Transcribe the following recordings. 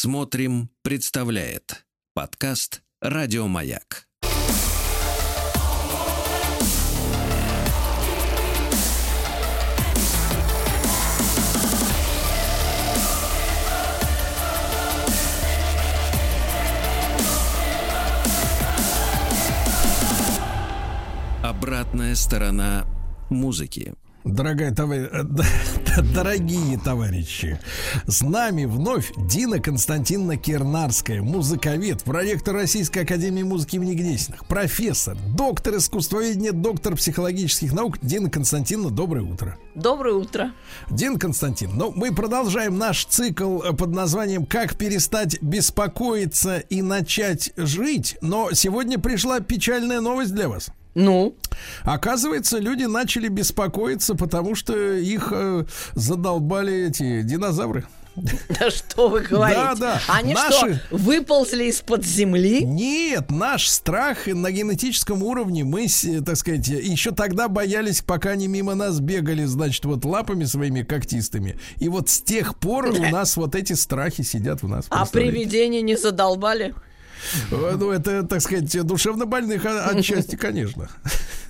Смотрим, представляет подкаст Радиомаяк. Обратная сторона музыки. Дорогая товарищ, дорогие товарищи, с нами вновь Дина Константиновна Кернарская, музыковед, проректор Российской Академии Музыки имени Гнесиных, профессор, доктор искусствоведения, доктор психологических наук. Дина Константиновна, доброе утро. Доброе утро. Дина Константиновна, ну, мы продолжаем наш цикл под названием «Как перестать беспокоиться и начать жить», но сегодня пришла печальная новость для вас. Ну? Оказывается, люди начали беспокоиться, потому что их э, задолбали эти динозавры. Да что вы говорите? Да, да. Они Наши... что, выползли из-под земли? Нет, наш страх на генетическом уровне, мы, так сказать, еще тогда боялись, пока они мимо нас бегали, значит, вот лапами своими когтистыми. И вот с тех пор у нас вот эти страхи сидят в нас. А привидения не задолбали? Э, ну, это, так сказать, душевно больных отчасти, конечно.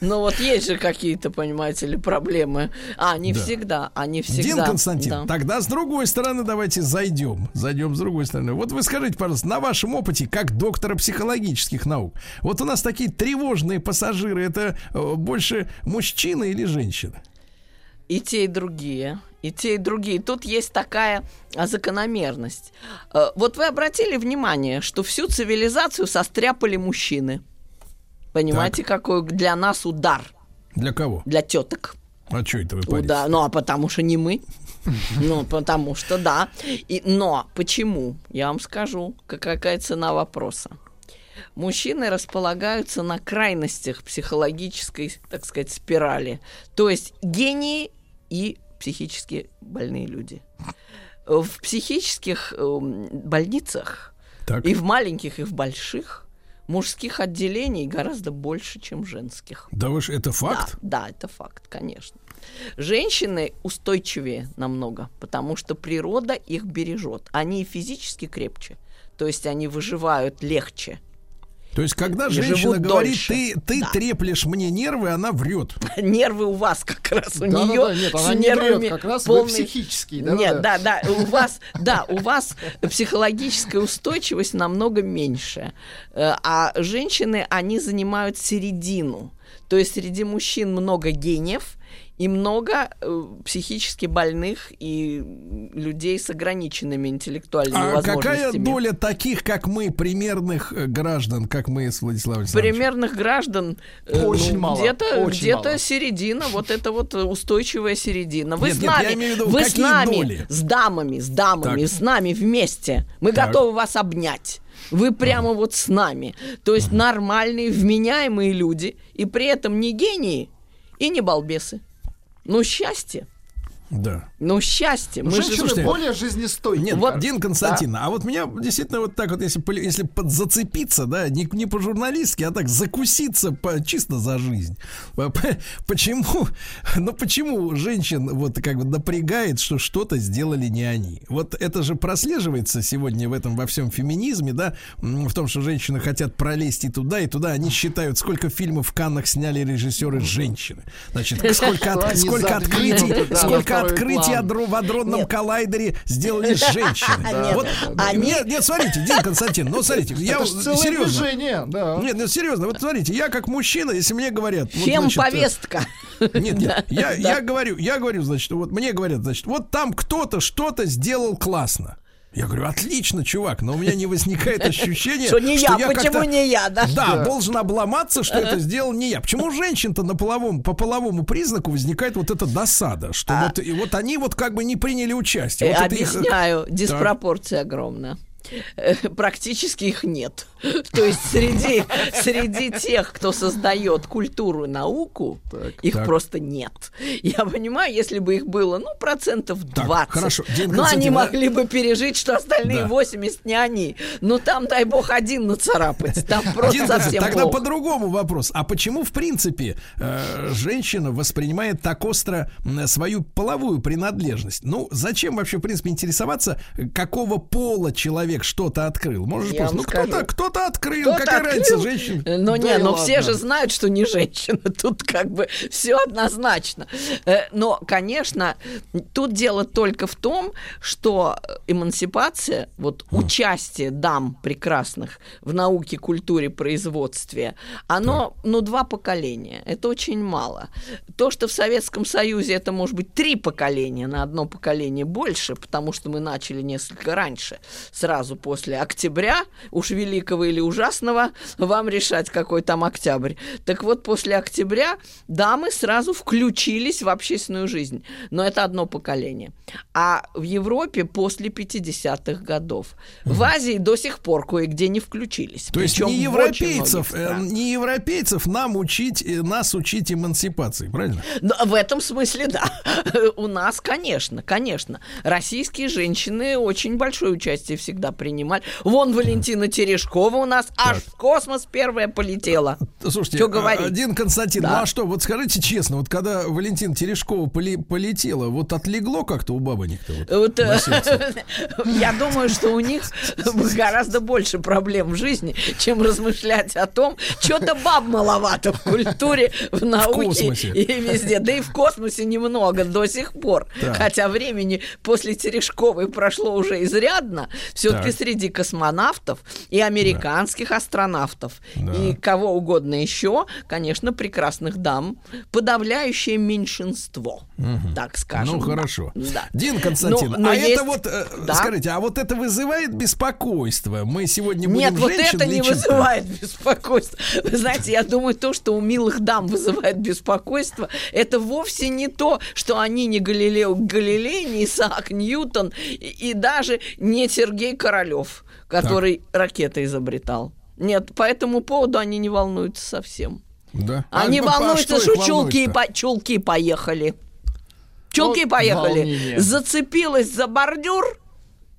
Ну, вот есть же какие-то, понимаете ли, проблемы. А, не да. всегда, они всегда. Дин Константин, да. тогда с другой стороны давайте зайдем. Зайдем с другой стороны. Вот вы скажите, пожалуйста, на вашем опыте, как доктора психологических наук, вот у нас такие тревожные пассажиры, это э, больше мужчина или женщина? И те, и другие и те, и другие. Тут есть такая а, закономерность. А, вот вы обратили внимание, что всю цивилизацию состряпали мужчины. Понимаете, так. какой для нас удар? Для кого? Для теток. А что это вы понимаете? Да, ну а потому что не мы. Ну, потому что да. И, но почему? Я вам скажу, какая цена вопроса. Мужчины располагаются на крайностях психологической, так сказать, спирали. То есть гении и психически больные люди. В психических эм, больницах так. и в маленьких, и в больших мужских отделений гораздо больше, чем женских. Да вы же, это факт? Да, да, это факт, конечно. Женщины устойчивее намного, потому что природа их бережет. Они физически крепче, то есть они выживают легче то есть, когда женщина говорит, дольше. ты, ты да. треплешь мне нервы, она врет. Нервы у вас как раз, у да, нее да, да, нет, она не врет, как раз полный... психический. Да, нет, да, да, да, у вас, да, у вас психологическая устойчивость намного меньше. Э, а женщины, они занимают середину. То есть среди мужчин много гениев, и много э, психически больных и людей с ограниченными интеллектуальными а возможностями. какая доля таких, как мы, примерных э, граждан, как мы с Владиславом Примерных граждан э, очень ну, мало. Где-то, где-то середина, вот это вот устойчивая середина. Вы нет, с нами, нет, виду, вы с нами, доли? с дамами, с дамами, так. с нами вместе. Мы так. готовы вас обнять. Вы прямо вот с нами. То есть нормальные, вменяемые люди, и при этом не гении и не балбесы. Ну, счастье. Да. Ну, счастье. Мы Женщины же... более жизнестойкие. Нет, вот, Дин Константин, да. а вот меня действительно вот так вот, если, если зацепиться, да, не, не по-журналистски, а так закуситься по, чисто за жизнь. Почему, ну почему женщин вот как бы напрягает, что что-то сделали не они? Вот это же прослеживается сегодня в этом во всем феминизме, да, в том, что женщины хотят пролезть и туда, и туда. Они считают, сколько фильмов в Каннах сняли режиссеры женщины. Значит, сколько, от, сколько открытий, сколько открытие в адронном коллайдере сделали женщины. Нет, вот, они... нет, нет, смотрите, Дин Константин, ну смотрите, я серьезно. Нет, нет, серьезно, вот смотрите, я как мужчина, если мне говорят... Чем повестка? Нет, нет, я, я говорю, я говорю, значит, вот мне говорят, значит, вот там кто-то что-то сделал классно. Я говорю, отлично, чувак, но у меня не возникает ощущения, что не я, почему не я, да? Да, должен обломаться, что это сделал не я. Почему женщин-то на половом, по половому признаку возникает вот эта досада, что а вот, и вот они вот как бы не приняли участие. Вот Объясняю, диспропорция огромная. Э, практически их нет. То есть среди, среди тех, кто создает культуру и науку, так, их так. просто нет. Я понимаю, если бы их было, ну, процентов 20. Так, хорошо. но они могли бы пережить, что остальные да. 80 не они. Но там, дай бог, один нацарапать. Там просто Дин совсем Тогда по-другому вопрос. А почему, в принципе, э, женщина воспринимает так остро свою половую принадлежность? Ну, зачем вообще, в принципе, интересоваться, какого пола человек что-то открыл. Может быть, ну кто-то, кто-то открыл, кто какая разница, женщина. Ну да не, но ладно. все же знают, что не женщина. Тут как бы все однозначно. Э, но, конечно, тут дело только в том, что эмансипация, вот mm. участие дам прекрасных в науке, культуре, производстве, оно, да. ну, два поколения. Это очень мало. То, что в Советском Союзе это может быть три поколения, на одно поколение больше, потому что мы начали несколько раньше, сразу после октября, уж великого или ужасного, вам решать, какой там октябрь. Так вот, после октября дамы сразу включились в общественную жизнь. Но это одно поколение. А в Европе после 50-х годов. В Азии до сих пор кое-где не включились. То есть не европейцев, э, не европейцев нам учить, э, нас учить эмансипации, правильно? Но в этом смысле, да. У нас, конечно, конечно. Российские женщины очень большое участие всегда принимали. Вон Валентина Терешкова у нас так. аж в космос первая полетела. Слушайте, что говорить? один Константин, да. ну а что, вот скажите честно, вот когда Валентина Терешкова поли полетела, вот отлегло как-то у бабонек-то? Вот, вот, я думаю, что у них гораздо больше проблем в жизни, чем размышлять о том, что-то баб маловато в культуре, в науке в и везде. Да и в космосе немного до сих пор. Так. Хотя времени после Терешковой прошло уже изрядно. Все-таки среди космонавтов и американских астронавтов да. и кого угодно еще, конечно, прекрасных дам, подавляющее меньшинство, угу. так скажем. Ну, хорошо. Да. Дин Константин, но, но а есть... это вот, э, да? скажите, а вот это вызывает беспокойство? Мы сегодня будем Нет, вот это не вызывает беспокойства. Вы знаете, я думаю, то, что у милых дам вызывает беспокойство, это вовсе не то, что они не Галилео Галилей, не Исаак Ньютон и, и даже не Сергей Королев, который так. ракеты изобретал. Нет, по этому поводу они не волнуются совсем. Да. Они а, волнуются, а что, что чулки, по, чулки поехали. Чулки ну, поехали. Волнение. Зацепилась за бордюр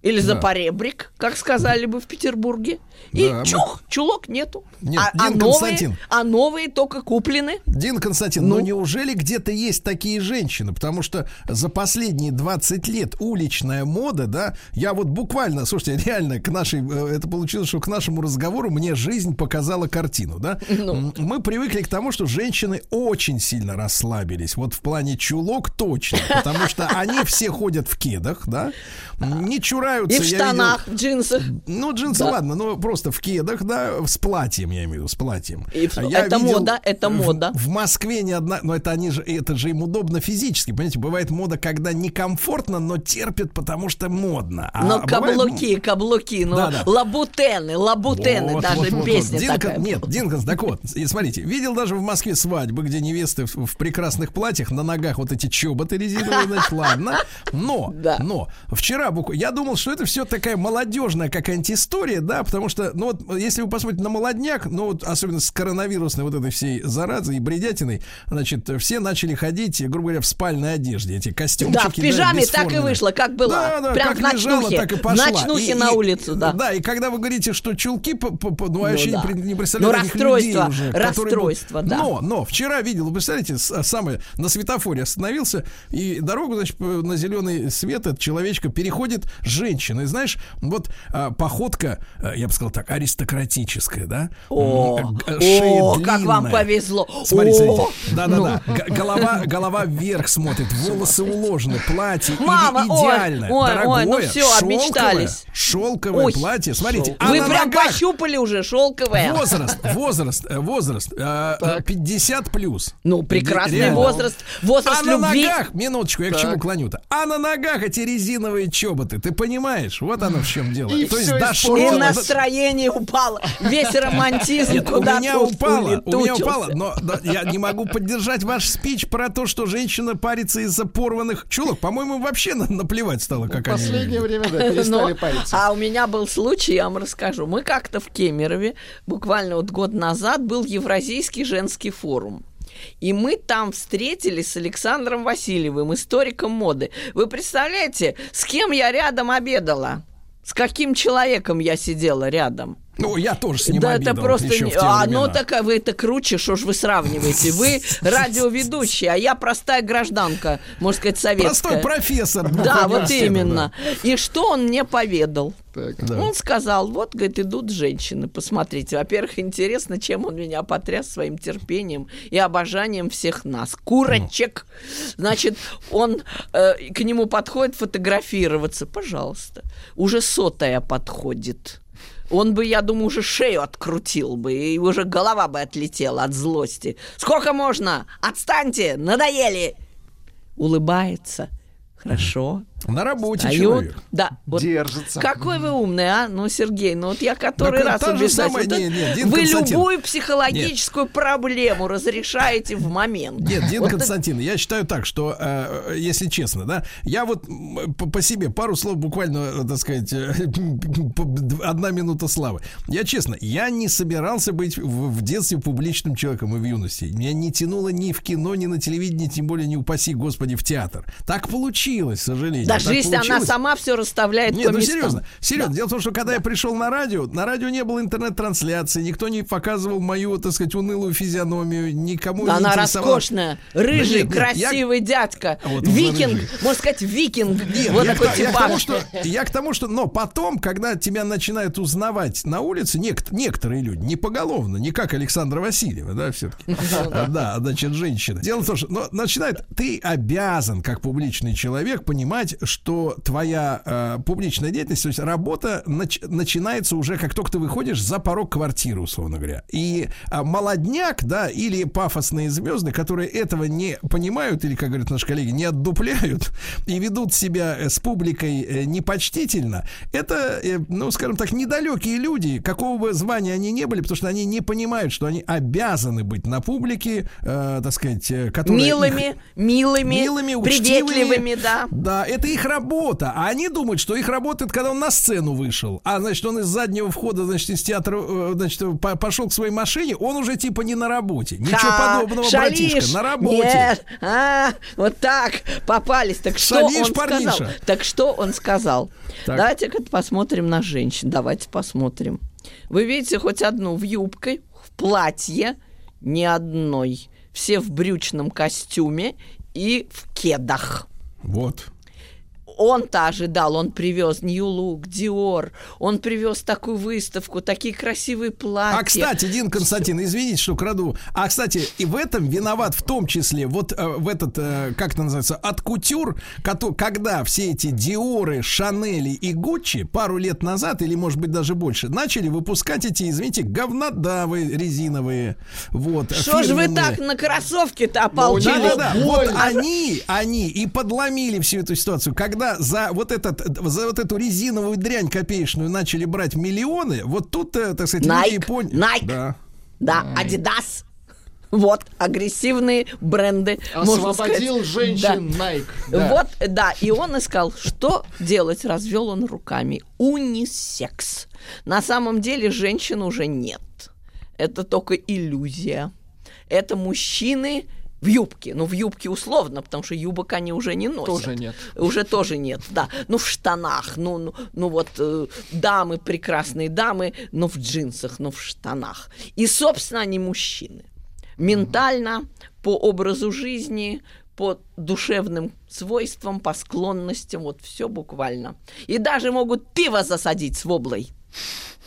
или да. за поребрик, как сказали бы в Петербурге. И да, чух, мы... чулок нету. Нет, а, Дин а, новые, а новые только куплены. Дин Константин, ну, ну неужели где-то есть такие женщины? Потому что за последние 20 лет уличная мода, да, я вот буквально, слушайте, реально к нашей, э, это получилось, что к нашему разговору мне жизнь показала картину, да. Ну. Мы привыкли к тому, что женщины очень сильно расслабились. Вот в плане чулок точно, потому что они все ходят в кедах, да, не чураются. И в штанах, видел... в джинсах. Ну, джинсы, да. ладно, но просто в кедах, да, с платьем, я имею в виду, с платьем. И в... я это видел мода, это мода. В, в Москве не одна, но это они же, это же им удобно физически, понимаете, бывает мода, когда некомфортно, но терпит, потому что модно. А но каблуки, бывает... каблуки, ну, да, да. лабутены, лабутены, вот, даже вот, песня вот. Динка, такая. Нет, Динкас, так вот, и смотрите, видел даже в Москве свадьбы, где невесты в, в прекрасных платьях, на ногах вот эти чоботы резиновые, значит, ладно, но, да. но, вчера, я думал, что это все такая молодежная какая-нибудь история, да, потому что, ну вот, если вы посмотрите на молодняк, ну вот, особенно с коронавирусной вот этой всей заразой и бредятиной, значит, все начали ходить, грубо говоря, в спальной одежде, эти костюмчики. Да, в пижаме да, так и вышло, как было. Да, да, Прям как в ночнухе, лежала, так и пошла. В ночнухе и, на улицу, да. Да, и когда вы говорите, что чулки, ну, вообще да. не, не представляю ну, расстройство, уже, расстройство, да. Но, но, вчера видел, представляете, самое, на светофоре остановился, и дорогу, значит, на зеленый свет этот человечка переходит женщина. И знаешь, вот а, походка, а, я бы сказал так, аристократическая, да? О, Шея о как вам повезло. Смотри, смотрите. Да-да-да. Ну. Голова, голова вверх смотрит, волосы уложены, платье Мама, идеально. Ой, дорогое, ой, ну все, шелковое, обмечтались. Шелковое ой, платье. Смотрите. А Вы прям ногах, пощупали уже шелковое. Возраст, возраст, э, возраст. Э, 50 плюс. Ну, прекрасный Реально. возраст. Возраст а любви. на ногах, минуточку, я так. к чему клоню-то. А на ногах эти резиновые чоботы, ты понимаешь? Вот оно в чем дело. И То есть дошло. И настроение упало. Весь романтизм куда-то у меня упало, у меня упало, но да, я не могу поддержать ваш спич про то, что женщина парится из-за порванных чулок. По-моему, вообще на, наплевать стало, как в последнее время, да, перестали париться. А у меня был случай, я вам расскажу. Мы как-то в Кемерове, буквально вот год назад, был Евразийский женский форум. И мы там встретились с Александром Васильевым, историком моды. Вы представляете, с кем я рядом обедала? С каким человеком я сидела рядом? Ну, я тоже с ним Да, это просто... еще не- в те А, времена. ну так а вы это круче, что ж вы сравниваете? Вы радиоведущий, а я простая гражданка, можно сказать, советская. Простой профессор. двух Да, вот именно. И что он мне поведал? Так. да. Он сказал, вот, говорит, идут женщины, посмотрите. Во-первых, интересно, чем он меня потряс своим терпением и обожанием всех нас. Курочек. Значит, он э, к нему подходит фотографироваться. Пожалуйста. Уже сотая подходит. Он бы, я думаю, уже шею открутил бы, и уже голова бы отлетела от злости. Сколько можно? Отстаньте! Надоели! Улыбается. Хорошо. На работе Встает. человек. Да. вот Держится. какой вы умный, а? Ну, Сергей, ну вот я который Так раз убеждаюсь, самая- вот не, это не, Дин вы Константин. любую психологическую проблему разрешаете в момент. Нет, Дин Вот Константин, я считаю так, что, э, если честно, да, я вот по, по себе пару слов буквально, э, так сказать, э, одна минута славы. Я честно, я не собирался быть в, в детстве публичным человеком и в юности. Меня не тянуло ни в кино, ни на телевидении, тем более не упаси господи в театр. Так получилось, к сожалению. Да Так жизнь, она сама все расставляет Нет, по ну местам. серьезно, серьезно. Дело в том, что когда я пришел на радио, на радио не было интернет-трансляции, никто не показывал мою, так сказать, унылую физиономию, никому Да не она роскошная, рыжий, нет, нет, я- красивый дядька, А вот викинг, можно сказать, викинг, Нет, вот я, такой к, я к тому, что, я к тому, что, но потом, когда тебя начинают узнавать на улице, нек- некоторые люди, не поголовно, не как Александра Васильева, да, все-таки, да, значит, женщина. Дело в том, что, начинает, ты обязан, как публичный человек, понимать, что твоя э, публичная деятельность, то есть работа нач- начинается уже, как только ты выходишь за порог квартиры, условно говоря. И а, молодняк, да, или пафосные звезды, которые этого не понимают, или, как говорят наши коллеги, не отдупляют и ведут себя э, с публикой э, непочтительно, это, э, ну, скажем так, недалекие люди, какого бы звания они не были, потому что они не понимают, что они обязаны быть на публике, э, так сказать, э, которая их- Милыми, милыми, милыми, приветливыми, учтивыми. да. Да, это их работа. А они думают, что их работа это когда он на сцену вышел. А значит, он из заднего входа, значит, из театра, э, значит, по- пошел к своей машине, он уже типа не на работе. Ничего Ха, подобного, шалишь. братишка, на работе. Нет, а, вот так попались. Так что Шалишь, он парниша. сказал? Так что он сказал? Так. Давайте-ка посмотрим на женщин. Давайте посмотрим. Вы видите хоть одну в юбке, в платье? Ни одной. Все в брючном костюме и в кедах. Вот. Он-то ожидал, он привез New Look, Dior, он привез такую выставку, такие красивые платья. А, кстати, Дин Константин, извините, что краду. А, кстати, и в этом виноват в том числе вот э, в этот, э, как это называется, от кутюр, когда все эти Диоры, Шанели и Гуччи пару лет назад, или, может быть, даже больше, начали выпускать эти, извините, говнодавы резиновые. Вот, Что же вы так на кроссовке-то Да, ополчились? да, да. Вот Больно. они, они и подломили всю эту ситуацию. Когда за вот этот, за вот эту резиновую дрянь копеечную начали брать миллионы, вот тут, э, так сказать, Nike, люди поняли. Nike. Да. Да, Adidas. Вот, агрессивные бренды. можно Освободил сказать. женщин Да. Nike. Да. Вот, да, и он искал, что делать, развел он руками. Унисекс. На самом деле женщин уже нет. Это только иллюзия. Это мужчины в юбке. Ну, в юбке условно, потому что юбок они уже не носят. Тоже нет. Уже тоже нет, да. Ну, в штанах, ну, ну, ну вот э, дамы, прекрасные дамы, но в джинсах, но в штанах. И, собственно, они мужчины. Ментально, по образу жизни, по душевным свойствам, по склонностям, вот все буквально. И даже могут пиво засадить с воблой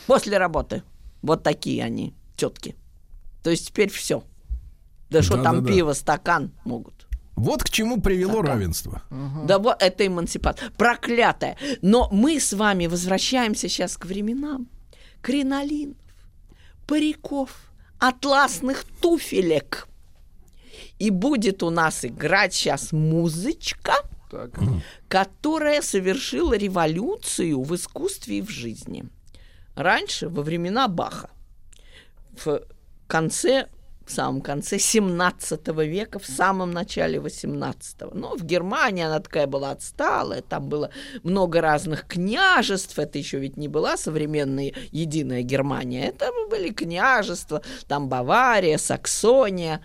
после работы. Вот такие они, тетки. То есть теперь все. Да что там Да-да-да. пиво, стакан могут. Вот к чему привело равенство. Да вот это эмансипация. Проклятая. Но мы с вами возвращаемся сейчас к временам кринолинов, париков, атласных туфелек. И будет у нас играть сейчас музычка, Так. которая совершила революцию в искусстве и в жизни. Раньше, во времена Баха, в конце, в самом конце 17 века, в самом начале 18 Но в Германии она такая была отсталая, там было много разных княжеств, это еще ведь не была современная единая Германия, это были княжества, там Бавария, Саксония.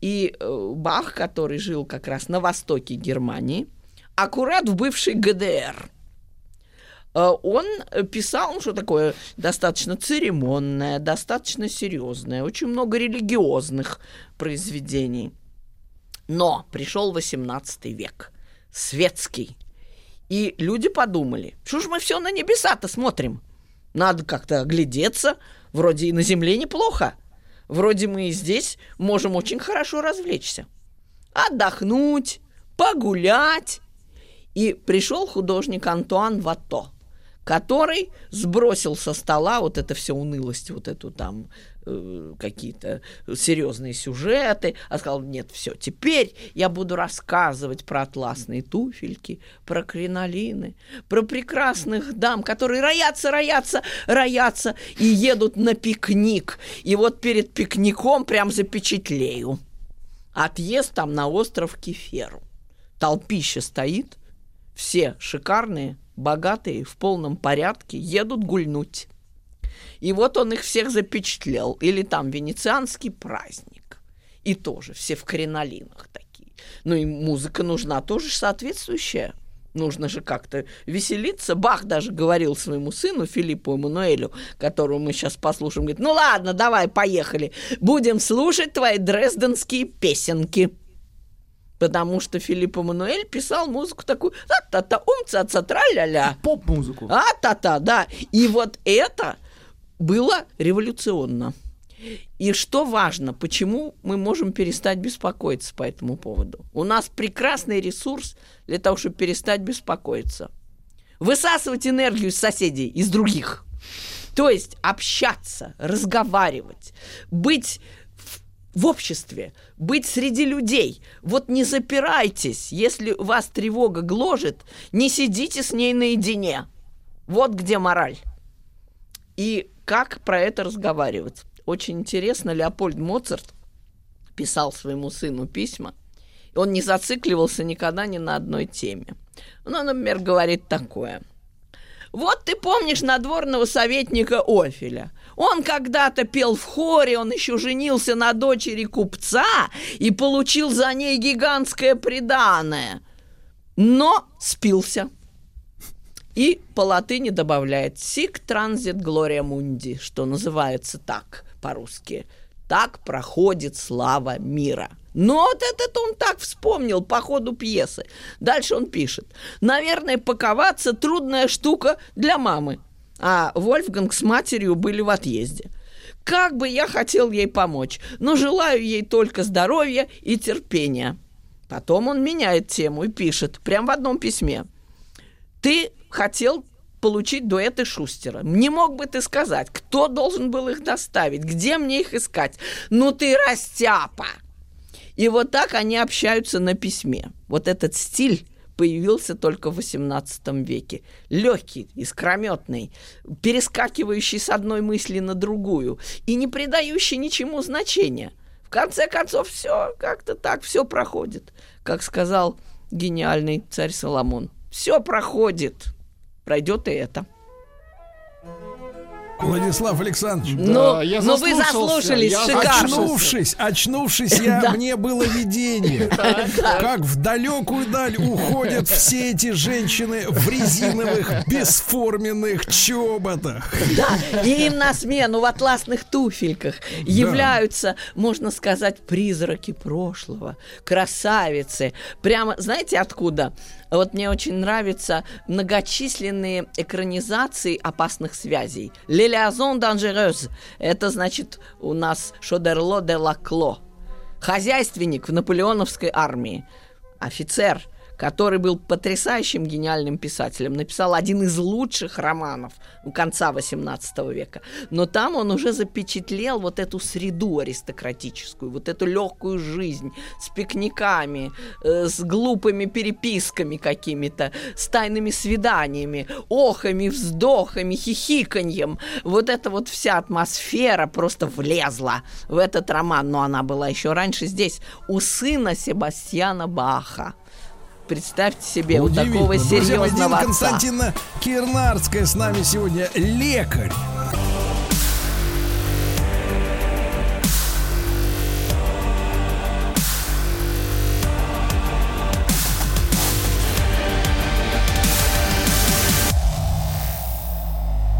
И э, Бах, который жил как раз на востоке Германии, аккурат в бывшей ГДР, он писал, ну, что такое достаточно церемонное, достаточно серьезное, очень много религиозных произведений. Но пришел 18 век, светский, и люди подумали, что ж мы все на небеса-то смотрим? Надо как-то оглядеться, вроде и на земле неплохо. Вроде мы и здесь можем очень хорошо развлечься. Отдохнуть, погулять. И пришел художник Антуан Вато – который сбросил со стола вот это все унылость, вот эту там э, какие-то серьезные сюжеты, а сказал, нет, все, теперь я буду рассказывать про атласные туфельки, про кринолины, про прекрасных дам, которые роятся, роятся, роятся и едут на пикник. И вот перед пикником прям запечатлею. Отъезд там на остров Кеферу. Толпище стоит, все шикарные, богатые, в полном порядке, едут гульнуть. И вот он их всех запечатлел. Или там венецианский праздник. И тоже все в кринолинах такие. Ну и музыка нужна тоже соответствующая. Нужно же как-то веселиться. Бах даже говорил своему сыну Филиппу Эммануэлю, которого мы сейчас послушаем, говорит, ну ладно, давай, поехали. Будем слушать твои дрезденские песенки. Потому что Филипп Эммануэль писал музыку такую а-та-та, умца ца ля Поп-музыку. А-та-та, да. И вот это было революционно. И что важно, почему мы можем перестать беспокоиться по этому поводу? У нас прекрасный ресурс для того, чтобы перестать беспокоиться. Высасывать энергию из соседей, из других. То есть общаться, разговаривать, быть в обществе, быть среди людей. Вот не запирайтесь, если вас тревога гложет, не сидите с ней наедине. Вот где мораль. И как про это разговаривать? Очень интересно, Леопольд Моцарт писал своему сыну письма, он не зацикливался никогда ни на одной теме. Ну, например, говорит такое. Вот ты помнишь надворного советника Офеля. Он когда-то пел в хоре, он еще женился на дочери купца и получил за ней гигантское приданое. Но спился. И по латыни добавляет «сик транзит глория мунди», что называется так по-русски. Так проходит слава мира. Но вот этот он так вспомнил по ходу пьесы. Дальше он пишет. Наверное, паковаться трудная штука для мамы а Вольфганг с матерью были в отъезде. Как бы я хотел ей помочь, но желаю ей только здоровья и терпения. Потом он меняет тему и пишет, прям в одном письме. Ты хотел получить дуэты Шустера. Не мог бы ты сказать, кто должен был их доставить, где мне их искать? Ну ты растяпа! И вот так они общаются на письме. Вот этот стиль появился только в XVIII веке. Легкий, искрометный, перескакивающий с одной мысли на другую и не придающий ничему значения. В конце концов, все как-то так, все проходит. Как сказал гениальный царь Соломон. Все проходит. Пройдет и это. Владислав Александрович. Ну, да, я но вы заслушались я шикарно. Очнувшись, очнувшись, я, мне было видение, как в далекую даль уходят все эти женщины в резиновых бесформенных чоботах. Да, и им на смену в атласных туфельках являются, можно сказать, призраки прошлого, красавицы. Прямо, знаете, откуда? Вот мне очень нравятся многочисленные экранизации опасных связей. «Лелиазон dangereuse» – это значит у нас «Шодерло де лакло». Хозяйственник в наполеоновской армии, офицер – который был потрясающим гениальным писателем, написал один из лучших романов конца XVIII века. Но там он уже запечатлел вот эту среду аристократическую, вот эту легкую жизнь с пикниками, э, с глупыми переписками какими-то, с тайными свиданиями, охами, вздохами, хихиканьем. Вот эта вот вся атмосфера просто влезла в этот роман, но она была еще раньше здесь, у сына Себастьяна Баха. Представьте себе, у такого серьезного отца. Константина Кирнарская с нами сегодня лекарь.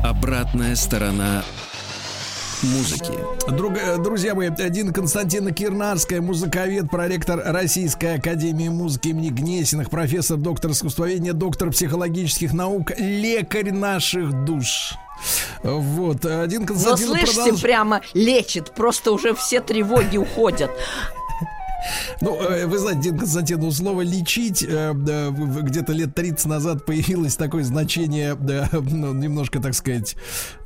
Обратная сторона музыки. Друг, э, друзья мои, Дина Константина Кирнарская, музыковед, проректор Российской Академии музыки имени Гнесиных, профессор, доктор искусствоведения, доктор психологических наук, лекарь наших душ. Вот, один Константин Но слышите, продолж... прямо лечит, просто уже все тревоги уходят. Ну, э, вы знаете, Дин Константин, ну, слово «лечить» э, где-то лет 30 назад появилось такое значение, ну, немножко, так сказать,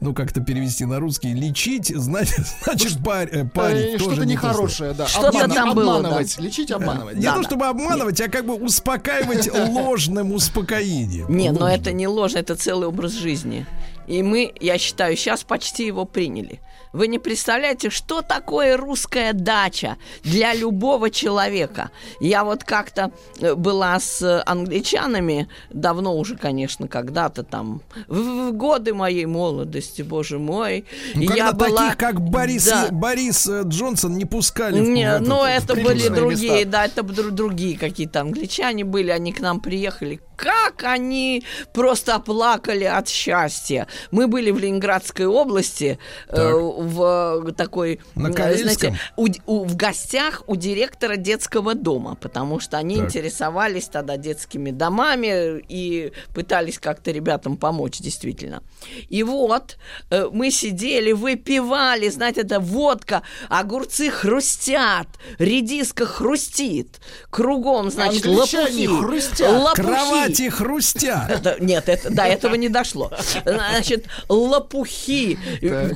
ну, как-то перевести на русский. «Лечить» значит, значит парь, парень. Что-то нехорошее, да. Что-то Обман- там было, Обманывать. Лечить, обманывать. Не Да, то да. чтобы обманывать, а как бы успокаивать ложным успокоением. Не, но это не ложь, это целый образ жизни. И мы, я считаю, сейчас почти его приняли. Вы не представляете, что такое русская дача для любого человека. Я вот как-то э, была с э, англичанами, давно уже, конечно, когда-то там, в, в годы моей молодости, боже мой. Ну, когда я была... таких, как Борис, Да. Борис э, Джонсон, не пускали в- Не, в ну в это были другие, места. да, это дру- другие какие-то англичане были, они к нам приехали. Как они просто оплакали от счастья. Мы были в Ленинградской области, э, Так. В такой, э, Карельском? у, у- в гостях у директора детского дома, потому что они Так. интересовались тогда детскими домами и пытались как-то ребятам помочь, действительно. И вот э, мы сидели, выпивали, знаете, это водка, огурцы хрустят, редиска хрустит, кругом, значит, Англичане лопухи, хрустят. лопухи. Кровати хрустят. Нет, это, до этого не дошло. Значит, лопухи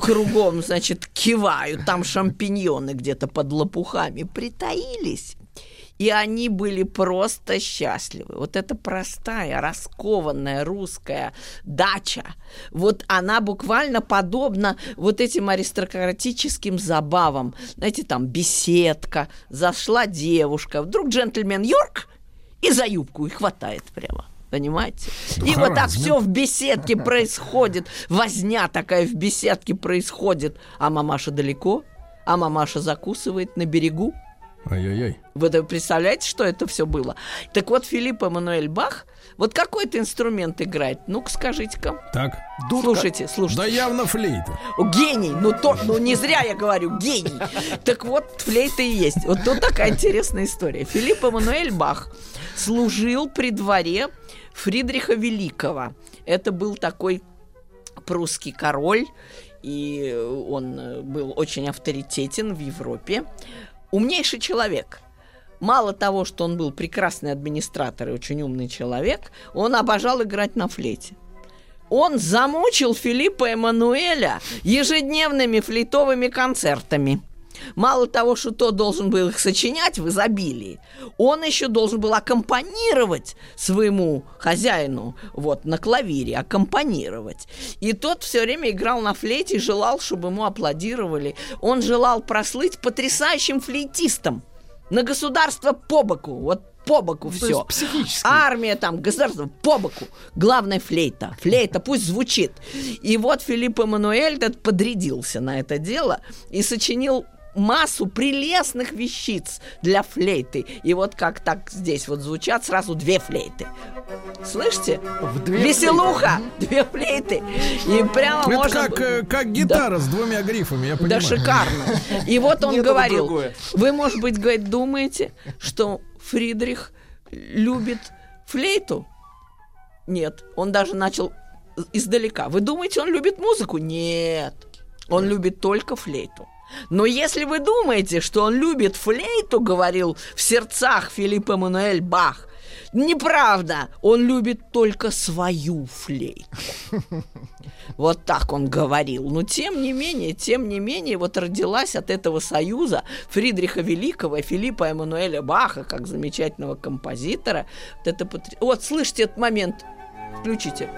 кругом, значит, кивают. Там шампиньоны где-то под лопухами притаились. И они были просто счастливы. Вот эта простая, раскованная русская дача, вот она буквально подобна вот этим аристократическим забавам. Знаете, там беседка, зашла девушка, вдруг джентльмен Йорк и за юбку и хватает прямо. Понимаете? и вот так все в беседке происходит. Возня такая в беседке происходит. А мамаша далеко, а мамаша закусывает на берегу. Ай-яй-яй. Вы представляете, что это все было? Так вот, Филипп Эммануэль Бах, вот какой-то инструмент играет? Ну-ка, скажите-ка. Так. Слушайте, слушайте. Да явно флейта. О, Гений, ну то, ну не зря я говорю, гений. Так вот, флейта и есть. Вот тут такая интересная история. Филипп Эммануэль Бах служил при дворе Фридриха Великого. Это был такой прусский король, и он э, был очень авторитетен в Европе. Умнейший человек. Мало того, что он был прекрасный администратор и очень умный человек, он обожал играть на флейте. Он замучил Филиппа Эммануэля ежедневными флейтовыми концертами. Мало того, что тот должен был их сочинять в изобилии, он еще должен был аккомпанировать своему хозяину, вот, на клавире, аккомпанировать. И тот все время играл на флейте и желал, чтобы ему аплодировали. Он желал прослыть потрясающим флейтистом на государство по боку, вот по боку все. психически. Армия там, государство по боку. Главное флейта. Флейта пусть звучит. И вот Филипп Эммануэль этот подрядился на это дело и сочинил массу прелестных вещиц для флейты. И вот как так здесь вот звучат сразу две флейты. Слышите? В две Веселуха! Две флейты. И прямо Это можно... как, э, как гитара с двумя грифами, я Да понимаю. шикарно. И вот он Нет, говорил, вы, может быть, говорит, думаете, что Фридрих любит флейту? Нет, он даже начал издалека. Вы думаете, он любит музыку? Нет, он любит только флейту. Но если вы думаете, что он любит флейту, говорил в сердцах Филипп Эммануэль Бах, неправда, он любит только свою флейту. Вот так он говорил. Но тем не менее, тем не менее, вот родилась от этого союза Фридриха Великого и Филиппа Эммануэля Баха, как замечательного композитора. Вот, это потр- вот слышите этот момент? Включите.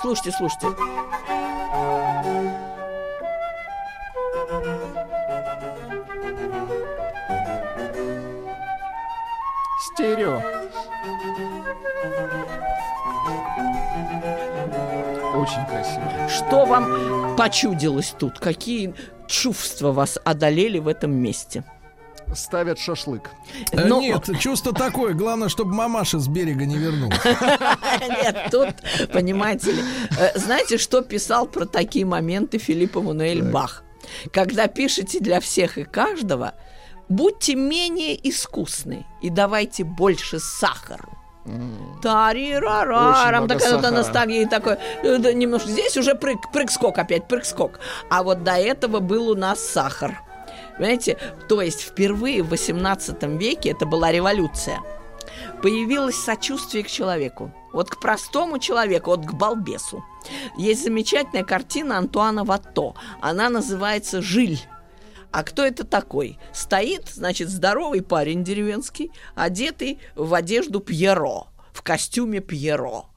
Слушайте, слушайте. Стерео. Очень красиво. Что вам почудилось тут? Какие чувства вас одолели в этом месте? ставят шашлык. Э, Но- Нет, чувство такое. Главное, чтобы мамаша с берега не вернулась. Нет, тут, понимаете ли, э, знаете, что писал про такие моменты Филипп Эммануэль Бах? Когда пишете для всех и каждого, будьте менее искусны и давайте больше сахару. Тарирарарам, вот сахара. ностальгия такой, э, немножко. Здесь уже прыг, прыг-скок опять, прыг-скок. А вот до этого был у нас сахар. Понимаете, то есть впервые в 18 веке это была революция появилось сочувствие к человеку. Вот к простому человеку, вот к балбесу. Есть замечательная картина Антуана Ватто. Она называется «Жиль». А кто это такой? Стоит, значит, здоровый парень деревенский, одетый в одежду Пьеро, в костюме Пьеро.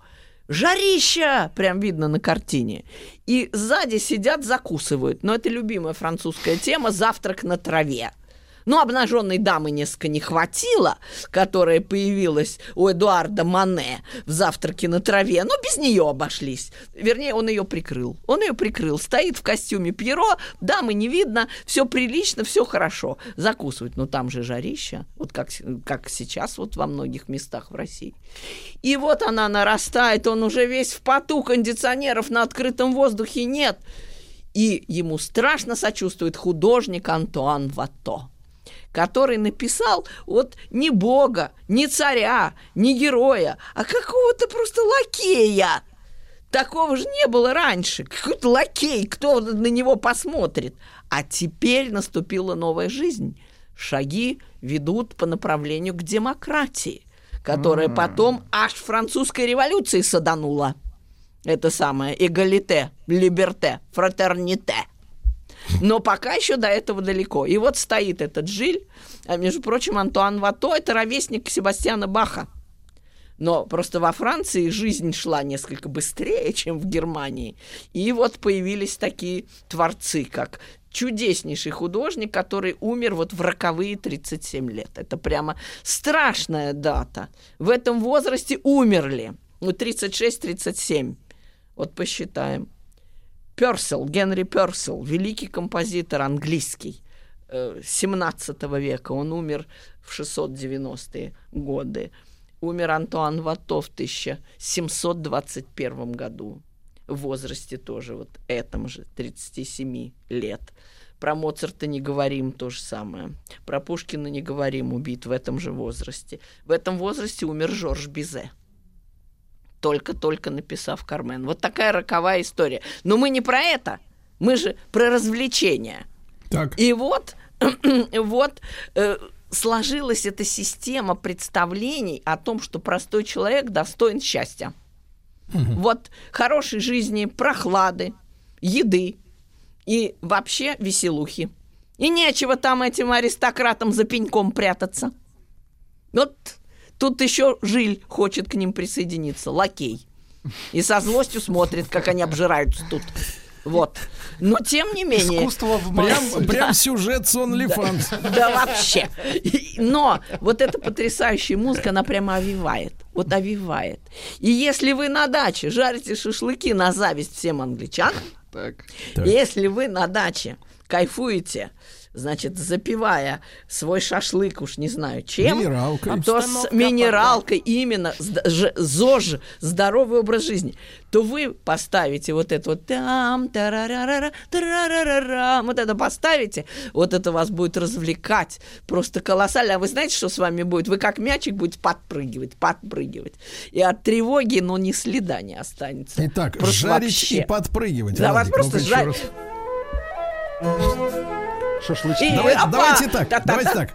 Жарища! Прям видно на картине. И сзади сидят, закусывают. Но это любимая французская тема «Завтрак на траве». Ну, обнаженной дамы несколько не хватило, которая появилась у Эдуарда Мане в «Завтраке на траве», но без нее обошлись. Вернее, он ее прикрыл. Он ее прикрыл. Стоит в костюме Пьеро, дамы не видно, все прилично, все хорошо. Закусывают. Но там же жарища, вот как, как сейчас вот во многих местах в России. И вот она нарастает, он уже весь в поту, кондиционеров на открытом воздухе нет. И ему страшно сочувствует художник Антуан Ватто который написал вот не бога, не царя, не героя, а какого-то просто лакея. Такого же не было раньше. Какой-то лакей, кто на него посмотрит. А теперь наступила новая жизнь. Шаги ведут по направлению к демократии, которая потом аж французской революции саданула. Это самое эгалите, либерте, фратерните. Но пока еще до этого далеко. И вот стоит этот Жиль. А, между прочим, Антуан Вато – это ровесник Себастьяна Баха. Но просто во Франции жизнь шла несколько быстрее, чем в Германии. И вот появились такие творцы, как чудеснейший художник, который умер вот в роковые 37 лет. Это прямо страшная дата. В этом возрасте умерли. Ну, 36-37. Вот посчитаем. Персел, Генри Персел, великий композитор английский э, 17 века. Он умер в 690-е годы. Умер Антуан Вато в 1721 году. В возрасте тоже вот этом же, 37 лет. Про Моцарта не говорим, то же самое. Про Пушкина не говорим, убит в этом же возрасте. В этом возрасте умер Жорж Бизе только-только написав Кармен. Вот такая роковая история. Но мы не про это. Мы же про развлечения. Так. И вот, вот э, сложилась эта система представлений о том, что простой человек достоин счастья. Вот хорошей жизни, прохлады, еды и вообще веселухи. И нечего там этим аристократам за пеньком прятаться. Вот тут еще Жиль хочет к ним присоединиться, лакей. И со злостью смотрит, как они обжираются тут. Вот. Но тем не менее... Искусство в Прям, массе. прям сюжет с OnlyFans. Да вообще. И- Но вот эта потрясающая музыка, она прямо овивает. Вот овивает. И если вы на даче жарите шашлыки на зависть всем англичанам, Так. Так. если вы на даче кайфуете, значит, запивая свой шашлык, уж не знаю чем, Минералкой. то с минералкой именно зд- ж- ЗОЖ, здоровый образ жизни, то вы поставите вот это вот там, тарарарара, тарарарара, вот это поставите, вот это вас будет развлекать просто колоссально. А вы знаете, что с вами будет? Вы как мячик будете подпрыгивать, подпрыгивать. И от тревоги, ну, ни следа не останется. Итак, Просто жарить вообще. и подпрыгивать. Да, вас Владик, просто жарь- раз. Шашлычки. И- Давай- Опа! давайте так, Та-та-та. давайте так.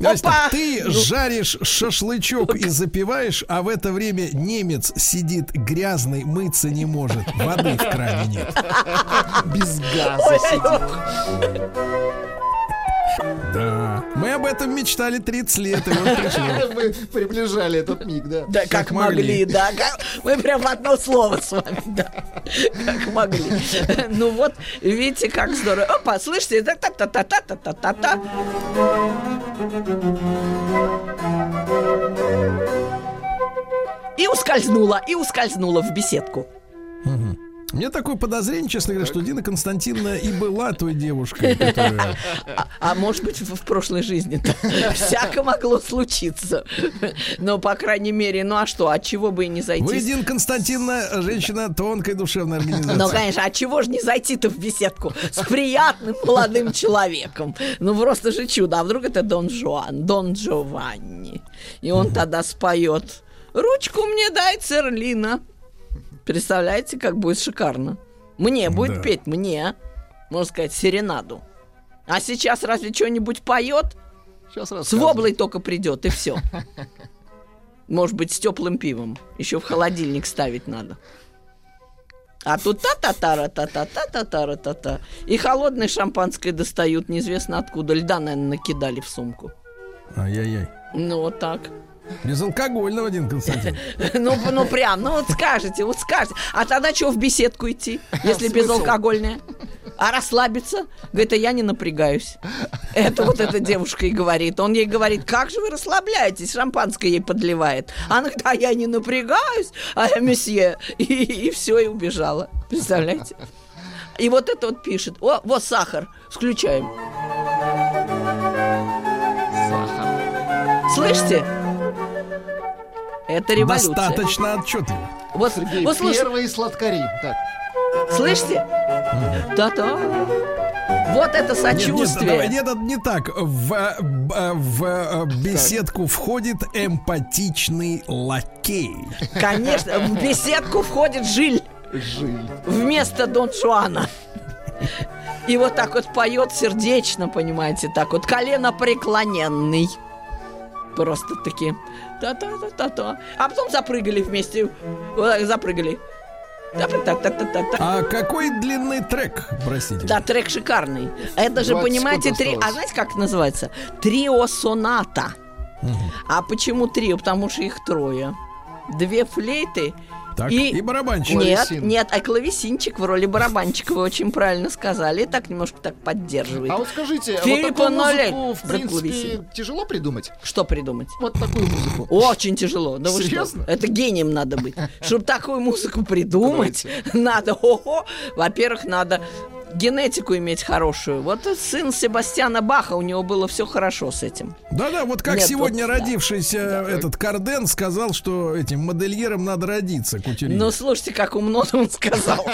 Давайте Опа! так. Ты Ну. жаришь шашлычок и запиваешь, а в это время немец сидит грязный, мыться не может. Воды в кране нет. Без газа сидит. Да. Мы об этом мечтали 30 лет, и вот пришло. Вы приближали этот миг, да? Да, как, Как могли, могли. да. как- мы прям в одно слово с вами, да. Как могли. Ну вот, видите, как здорово. Опа, слышите? Та-та-та-та-та-та-та-та. И ускользнула, и ускользнула в беседку. Меня такое подозрение, честно говоря, что Дина Константиновна и была той девушкой, которая... А, а может быть, в, в прошлой жизни всяко могло случиться. Но, по крайней мере, ну а что, от чего бы и не зайти? Вы, Дина Константиновна, женщина тонкой душевной организации. Ну, конечно, от чего же не зайти-то в беседку с приятным молодым человеком? Ну, просто же чудо. А вдруг это Дон Жуан, Дон Джованни? И он тогда споет «Ручку мне дай, Церлина». Представляете, как будет шикарно. Мне будет да. петь, мне, можно сказать, серенаду. А сейчас разве что-нибудь поет? Сейчас С воблой только придет, и все. Может быть, с теплым пивом. Еще в холодильник ставить надо. А тут та-та-та-ра-та-та-та-та-та-та-та. И холодное шампанское достают неизвестно откуда. Льда, наверное, накидали в сумку. Ай-яй-яй. Ну, вот так. Безалкогольного, Дин Константин. Ну, ну прям, ну вот скажете, вот скажете. А тогда что в беседку идти, если безалкогольное? А расслабиться? Говорит, а я не напрягаюсь. Это вот эта девушка и говорит. Он ей говорит, как же вы расслабляетесь? Шампанское ей подливает. Она говорит, а я не напрягаюсь, а я месье. И, все, и убежала. Представляете? И вот это вот пишет. О, вот сахар. Включаем. Сахар. Слышите? Это революция. Достаточно отчетливо. Вот, Сергей, вот слушай, первые сладкари. Так, Слышите? Да-да. Вот это Нет, нет, сочувствие. давай, нет, это не так. В, э, э, в э, беседку входит эмпатичный лакей. Конечно, в беседку входит Жиль жиль. вместо Дон Жуана. И вот так вот поет сердечно, понимаете, так вот, колено преклоненный. Просто таки. Та-та-та-та-та. А потом запрыгали вместе. Вот так запрыгали. А какой длинный трек, простите? Да, трек шикарный. Это же, 20 понимаете, три... А знаете, как называется? Трио-соната. А почему трио? Потому что их трое. Две флейты Так, и... и барабанщик. Нет, Клавесин. нет, а клавесинчик в роли барабанчика, вы очень правильно сказали. И так немножко так поддерживает. А вот скажите, Филипп вот такую музыку, в принципе, тяжело придумать? Что придумать? Вот такую музыку. Очень тяжело. Да вы что? Серьезно? Это гением надо быть. Чтобы такую музыку придумать, надо, ого, во-первых, надо генетику иметь хорошую. Вот сын Себастьяна Баха, у него было все хорошо с этим. Да-да, вот как Нет, сегодня вот, да. родившийся этот Карден сказал, что этим модельером надо родиться, кутюрье. Ну, слушайте, как умно он сказал.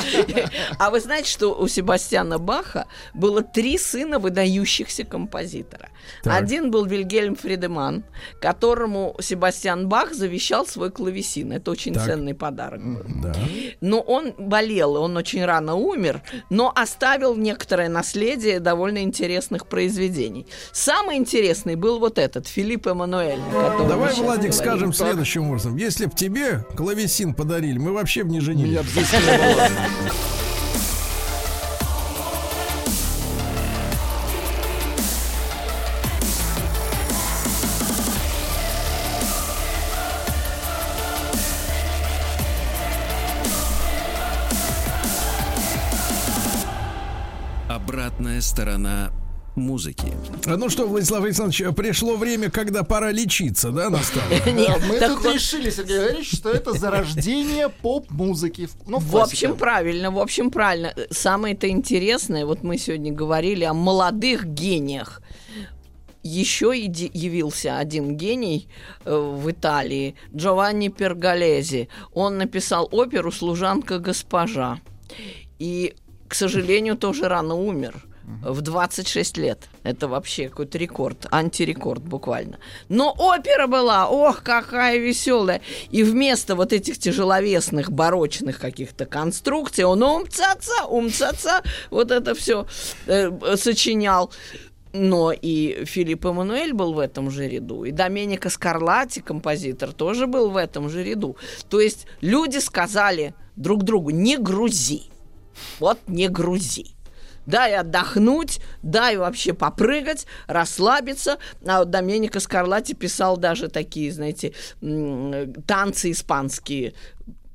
А вы знаете, что у Себастьяна Баха было три сына выдающихся композитора. Так. Один был Вильгельм Фридеман, которому Себастьян Бах завещал свой клавесин. Это очень Так. ценный подарок был. Да. Но он болел, и он очень рано умер, но оставил некоторое наследие довольно интересных произведений. Самый интересный был вот этот, Филипп Эммануэль. Давай, Владик, говорим. скажем следующим образом. Если б тебе клавесин подарили, мы вообще бы не женились. Меня б здесь не сторона музыки. Ну что, Владислав Александрович, пришло время, когда пора лечиться, да, настало? Нет, Мы тут решили, Сергей Валерьевич, что это зарождение поп-музыки. Ну, В общем, правильно, в общем, правильно. Самое-то интересное, вот мы сегодня говорили о молодых гениях. Еще и явился один гений э, в Италии, Джованни Перголези. Он написал оперу «Служанка госпожа». И, к сожалению, тоже рано умер. В 26 лет. Это вообще какой-то рекорд, антирекорд буквально. Но опера была, ох, какая веселая. И вместо вот этих тяжеловесных барочных каких-то конструкций он умцаца, умцаца, вот это все сочинял. Но и Филипп Эммануэль был в этом же ряду, и Доменико Скарлатти, композитор, тоже был в этом же ряду. То есть люди сказали друг другу, не грузи, вот не грузи. Дай отдохнуть, дай вообще попрыгать, расслабиться. А вот Доменико Скарлатти писал даже такие, знаете, танцы испанские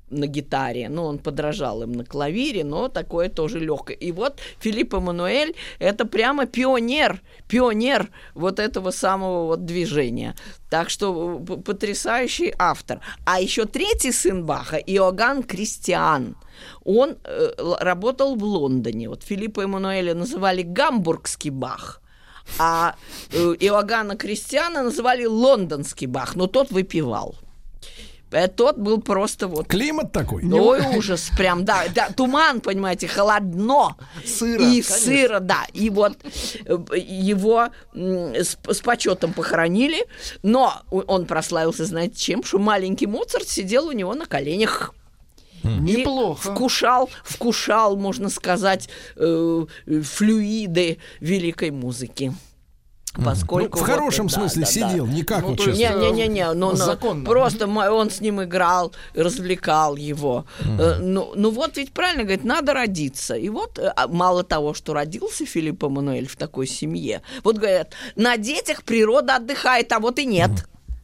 на гитаре, ну, он подражал им на клавире, но такое тоже легкое. И вот Филипп Эммануэль – это прямо пионер, пионер вот этого самого вот движения. Так что п- потрясающий автор. А еще третий сын Баха, Иоганн Кристиан, он э, работал в Лондоне. Вот Филиппа Эммануэля называли гамбургский Бах, а э, Иоганна Кристиана называли лондонский Бах, но тот выпивал. Тот был просто вот Климат такой. Ой, ужас, прям, да, да, туман, понимаете, холодно. Сыро, И конечно. сыро, да. И вот э, его с, с почетом похоронили, но он прославился, знаете, чем? Что маленький Моцарт сидел у него на коленях. И Неплохо. вкушал, вкушал, можно сказать, э, флюиды великой музыки. Поскольку Ну, в вот, хорошем да, смысле да, да. сидел, не как Ну, есть, Не, не, не, не, ну, ну, просто он с ним играл, развлекал его. Э, Ну, ну вот ведь правильно говорит, надо родиться. И вот э, а мало того, что родился Филипп Эммануэль в такой семье, вот говорят, на детях природа отдыхает, а вот и нет.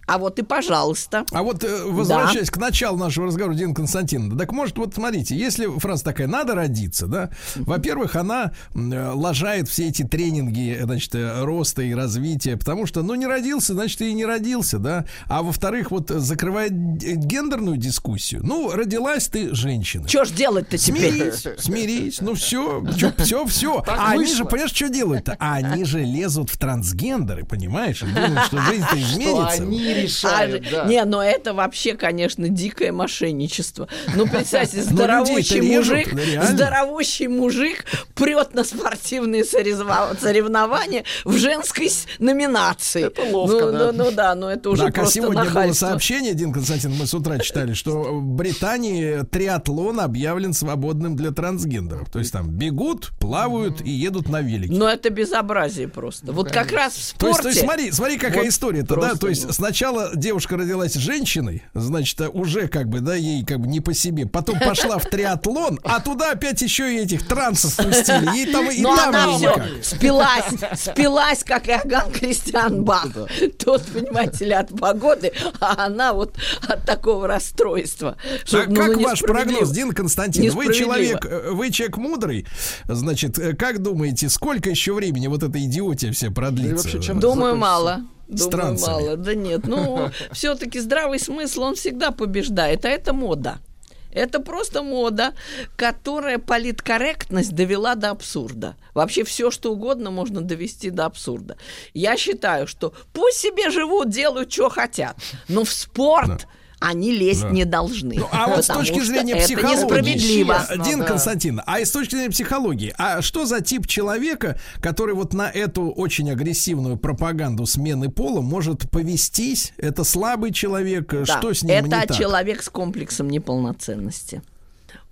А вот и пожалуйста. А вот э, возвращаясь к началу нашего разговора, Дина Константиновна, так может, вот смотрите, если фраза такая «надо родиться», да, во-первых, она э, лажает все эти тренинги, э, значит, роста и развития, потому что, ну, не родился, значит, и не родился, да, а во-вторых, вот закрывает гендерную дискуссию. Ну, родилась ты женщина. Что ж делать-то теперь? Смирись, смирись, ну все, все, все. Так А они вышло. же, понимаешь, что делают-то? А они же лезут в трансгендеры, понимаешь? Думают, что жизнь-то Что изменится. Они А решают, же- да. Не, но это вообще, конечно, дикое мошенничество. Ну, представьте, людей-то здоровущий режут, мужик, здоровущий мужик прет на спортивные соревнования в женской номинации. Это ловко, ну, да. ну, ну да, но это уже Так, а просто сегодня было сообщение, Дин Константин, мы с утра читали, что в Британии триатлон объявлен свободным для трансгендеров. То есть там бегут, плавают и едут на велике. Но это безобразие просто. вот как раз в спорте... то есть смотри, смотри, какая история-то, да? То есть ну. Сначала девушка родилась женщиной, значит, а уже как бы, да, ей как бы не по себе. Потом пошла в триатлон, а туда опять еще и этих трансов пустили. Ей там и Но там Ну, она ей все спилась, спилась, как Иоганн Кристиан Бах. Тот, понимаете ли, от погоды, а она вот от такого расстройства. Что, А ну, как ну, ваш прогноз, Дин Константин? Вы человек, э, вы человек мудрый. Значит, э, как думаете, сколько еще времени вот эта идиотия вся продлится? вообще чем Думаю, закончится? мало. Думаю, мало. Да нет, ну, все-таки здравый смысл, он всегда побеждает, а это мода. Это просто мода, которая политкорректность довела до абсурда. Вообще все, что угодно можно довести до абсурда. Я считаю, что пусть себе живут, делают, что хотят, но в спорт они лезть Да. не должны. Ну, а вот с точки зрения это психологии, несправедливо. Честно. Дин да. Константин, а и с точки зрения психологии, а что за тип человека, который вот на эту очень агрессивную пропаганду смены пола может повестись? Это слабый человек? Да, Что с ним это не так? человек с комплексом неполноценности.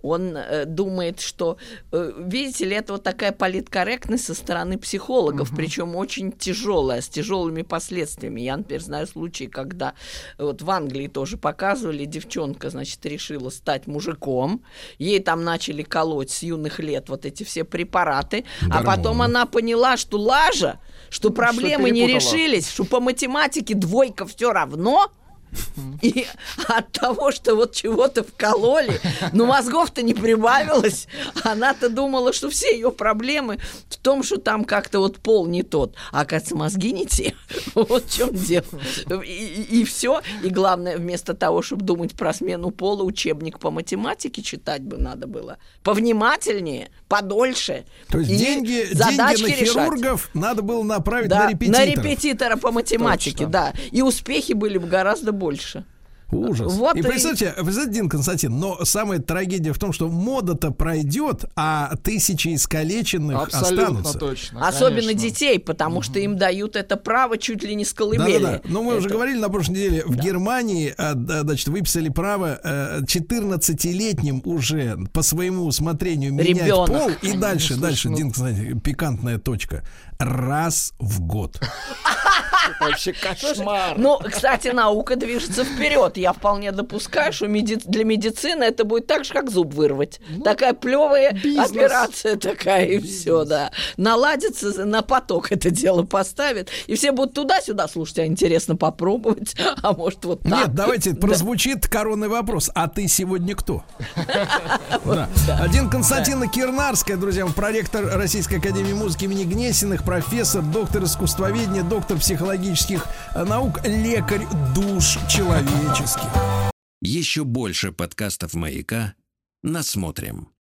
Он э, думает, что, э, видите ли, это вот такая политкорректность со стороны психологов, причем очень тяжелая, с тяжелыми последствиями. Я, например, знаю случаи, когда э, вот в Англии тоже показывали, девчонка, значит, решила стать мужиком, ей там начали колоть с юных лет вот эти все препараты, а потом Гормоны. она поняла, что лажа, что проблемы не перепутала. решились, что по математике двойка все равно, и от того, что вот чего-то вкололи, но мозгов-то не прибавилось. Она-то думала, что все ее проблемы в том, что там как-то вот пол не тот. А оказывается, мозги не те. Вот в чем дело. И, все. И главное, вместо того, чтобы думать про смену пола, учебник по математике читать бы надо было. Повнимательнее, подольше. То есть И деньги, деньги задачки на решать. хирургов надо было направить Да, на репетиторов. репетитора по математике, Точно. да. И успехи были бы гораздо больше. Ужас. Вот и и- представьте, представьте, Дин Константин, но самая трагедия в том, что мода-то пройдет, а тысячи искалеченных Абсолютно останутся. точно. Особенно конечно. детей, потому что им дают это право чуть ли не с колыбели. Да-да-да. Но мы уже Это- говорили на прошлой неделе, в Германии, а, да, значит, выписали право э, 14-летним уже по своему усмотрению менять Ребенок. пол. И дальше, слушай, дальше, ну- Дин Константин, пикантная точка. Раз в год. Вообще кошмар. Ну, кстати, наука движется вперед. Я вполне допускаю, что меди- для медицины это будет так же, как зуб вырвать. такая плевая бизнес. операция такая, и все, да. Наладится, на поток это дело поставит. И все будут туда-сюда. Слушайте, а интересно попробовать. А может, вот так. Нет, давайте прозвучит коронный вопрос. А ты сегодня кто? Да. Один Константина Кирнарская, друзья, проректор Российской Академии Музыки имени Гнесиных, профессор, доктор искусствоведения, доктор психологических э, наук, лекарь душ человеческих. Еще больше подкастов «Маяка» насмотрим.